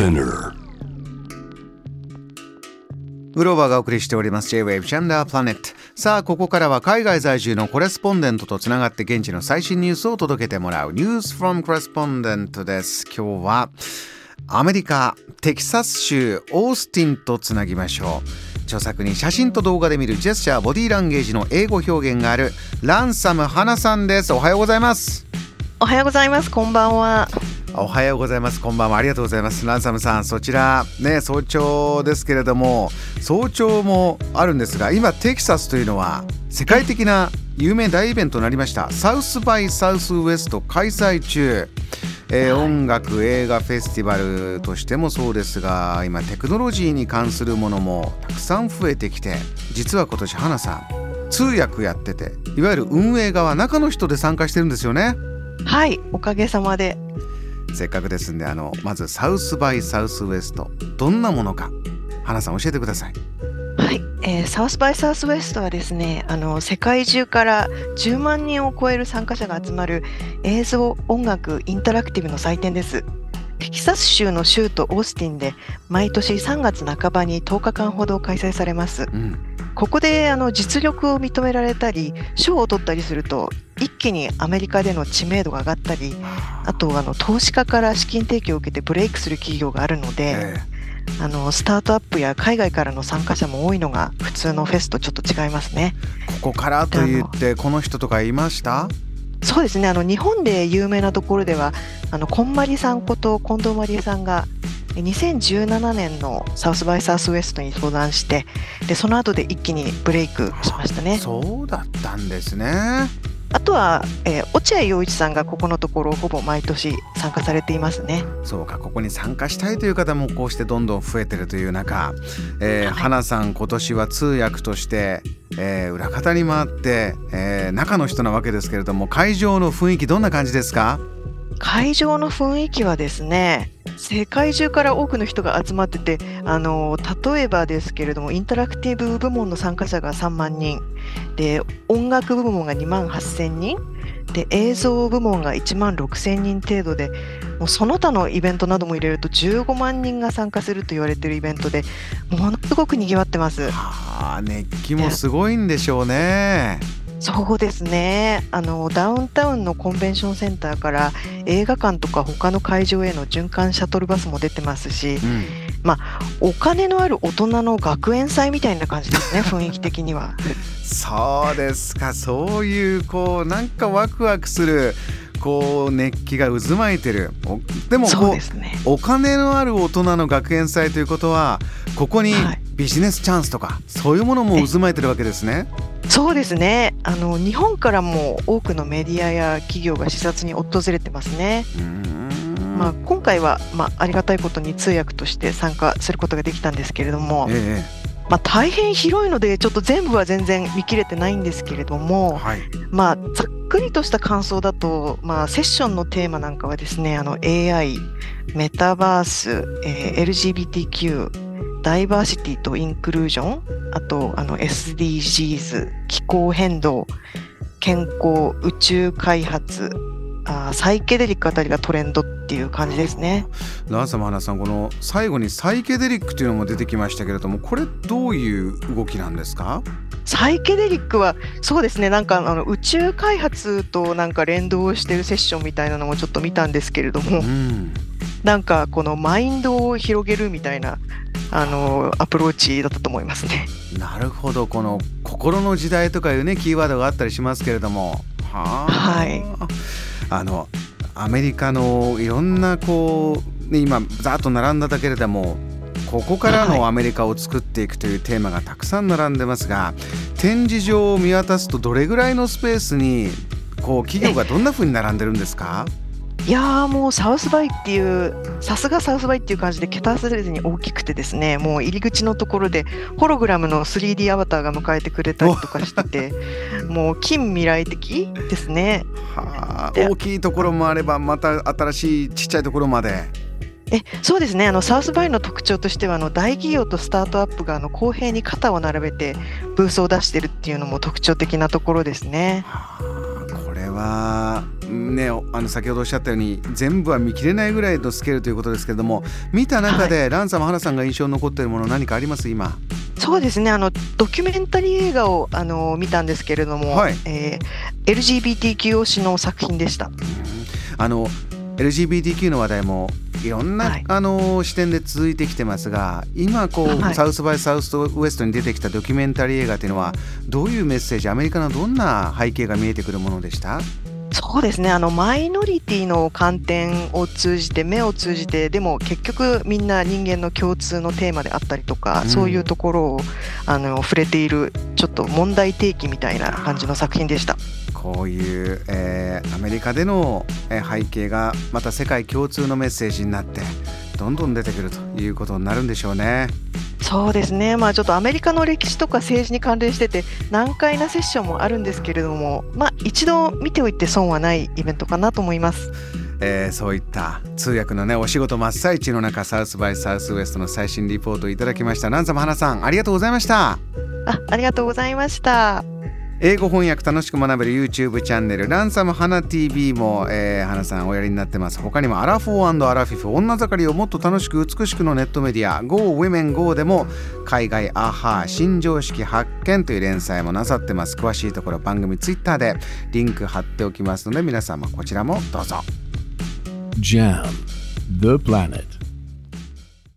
Spinner. グローバーがお送りしております。J-Wave ジャンダープラネットさあここからは海外在住のコレスポンデントとつながって現地の最新ニュースを届けてもらう。ニュースフォームコレスポンデントです。今日はアメリカテキサス州オースティンとつなぎましょう。著作に写真と動画で見るジェスチャーボディーランゲージの英語表現がある。ランサム花さんです。おはようございます。おはようございます。こんばんは。おはようございます。こんばんは。ありがとうございます。ランサムさん、そちらね、早朝ですけれども、早朝もあるんですが、今テキサスというのは世界的な有名大イベントとなりました。サウスバイサウスウエスト開催中。えー音楽映画フェスティバルとしてもそうですが今テクノロジーに関するものもたくさん増えてきて実は今年花さん通訳やってていわゆる運営側中の人で参加してるんですよね。はい、おかげさまで。せっかくですんであのまずサウスバイサウスウエストどんなものか花さん教えてくださいはい、えーサウスバイサウスウエストはですね、あの世界中から10万人を超える参加者が集まる映像、音楽、インタラクティブの祭典です。テキサス州の州都オースティンで毎年3月半ばに10日間ほど開催されます。うんここであの実力を認められたり、賞を取ったりすると一気にアメリカでの知名度が上がったり、あとあの投資家から資金提供を受けてブレイクする企業があるので、えあのスタートアップや海外からの参加者も多いのが普通のフェスとちょっと違いますね。ーここからと言ってこの人とかいました？そうですねあの日本で有名なところではあのこんまりさんこと近藤まりえさんがえ2017年のサウスバイサウスウエストに登壇してでその後で一気にブレイクしましたね。そうだったんですねあとは、えー落合陽一さんがここのところほぼ毎年参加されていますね。そうかここに参加したいという方もこうしてどんどん増えてるという中、えーはい花さん今年は通訳として、えー裏方に回って、えー中の人なわけですけれども会場の雰囲気どんな感じですか？会場の雰囲気はですね世界中から多くの人が集まっててあの例えばですけれどもインタラクティブ部門の参加者が3万人で音楽部門が2万8000人で映像部門が1万6000人程度でもうその他のイベントなども入れると15万人が参加すると言われているイベントでものすごく賑わってます。はあ熱気もすごいんでしょうね。そうですね。あのダウンタウンのコンベンションセンターから映画館とか他の会場への循環シャトルバスも出てますしうん。お金のある大人の学園祭みたいな感じですね 雰囲気的には。そうですか。そういうこうなんかワクワクするこう熱気が渦巻いてる。おでもこうですね。お金のある大人の学園祭ということはここにはいビジネスチャンスとかそういうものも渦巻いてるわけですね。そうですねあの日本からも多くのメディアや企業が視察に訪れてますね。まあ、今回は、まあ、ありがたいことに通訳として参加することができたんですけれども、えまあ、大変広いのでちょっと全部は全然見切れてないんですけれどえも、はいまあ、ざっくりとした感想だと、まあ、セッションのテーマなんかはですねあの AI メタバース、えー LGBTQ ダイバーシティとインクルージョンあとあの SDGs 気候変動健康宇宙開発あーサイケデリックあたりがトレンドっていう感じですね。ラーサマハナさんこの最後にサイケデリックというのも出てきましたけれどもこれどういう動きなんですか？サイケデリックはそうですねなんかあの宇宙開発となんか連動してるセッションみたいなのもちょっと見たんですけれども。うんなんかこのマインドを広げるみたいなあのアプローチだったと思いますね。なるほど。この心の時代とかいうねキーワードがあったりしますけれども。はあ。はい。あのアメリカのいろんなこう、ね、今ざーっと並んだだけれどもここからのはい。アメリカを作っていくというテーマがたくさん並んでますが展示場を見渡すとどれぐらいのスペースにこう企業がどんな風に並んでるんですか？いやーもうサウスバイっていうさすがサウスバイっていう感じで桁忘れずに大きくてですねもう入り口のところでホログラムの 3D アバターが迎えてくれたりとかしてて もう近未来的ですね。はあで大きいところもあればまた新しいちっちゃいところまでえそうですねあのサウスバイの特徴としてはあの大企業とスタートアップがあの公平に肩を並べてブースを出してるっていうのも特徴的なところですね。はあははねあの先ほどおっしゃったように全部は見切れないぐらいのスケールということですけれども見た中で、はい、ランサム花さんが印象に残っているもの何かあります？今。そうですねあのドキュメンタリー映画をあの見たんですけれども、はい。えー、LGBTQ 推しの作品でした。あの LGBTQ の話題もいろんな、はい、あの視点で続いてきてますが今こう、はい、サウスバイサウスウエストに出てきたドキュメンタリー映画というのはどういうメッセージアメリカのどんな背景が見えてくるものでした？そうですね。あのマイノリティの観点を通じて目を通じてでも結局みんな人間の共通のテーマであったりとか、うん、そういうところをあの触れているちょっと問題提起みたいな感じの作品でした。こういう、えー、アメリカでの背景がまた世界共通のメッセージになってどんどん出てくるということになるんでしょうね。そうですね、まあ、ちょっとアメリカの歴史とか政治に関連してて難解なセッションもあるんですけれども、まあ、一度見ておいて損はないイベントかなと思います。えー、そういった通訳のねお仕事真っ最中の中サウスバイサウスウエストの最新リポートをいただきましたランサム花さんありがとうございましたあありがとうございました英語翻訳楽しく学べる YouTube チャンネルランサム花 TV も、えー、花さんおやりになってます。他にもアラフォーアラフィフ女盛りをもっと楽しく美しくのネットメディア Go Women Go でも海外アハー新常識発見という連載もなさってます。詳しいところ番組 Twitter でリンク貼っておきますので皆様こちらもどうぞ。JAM The Planet.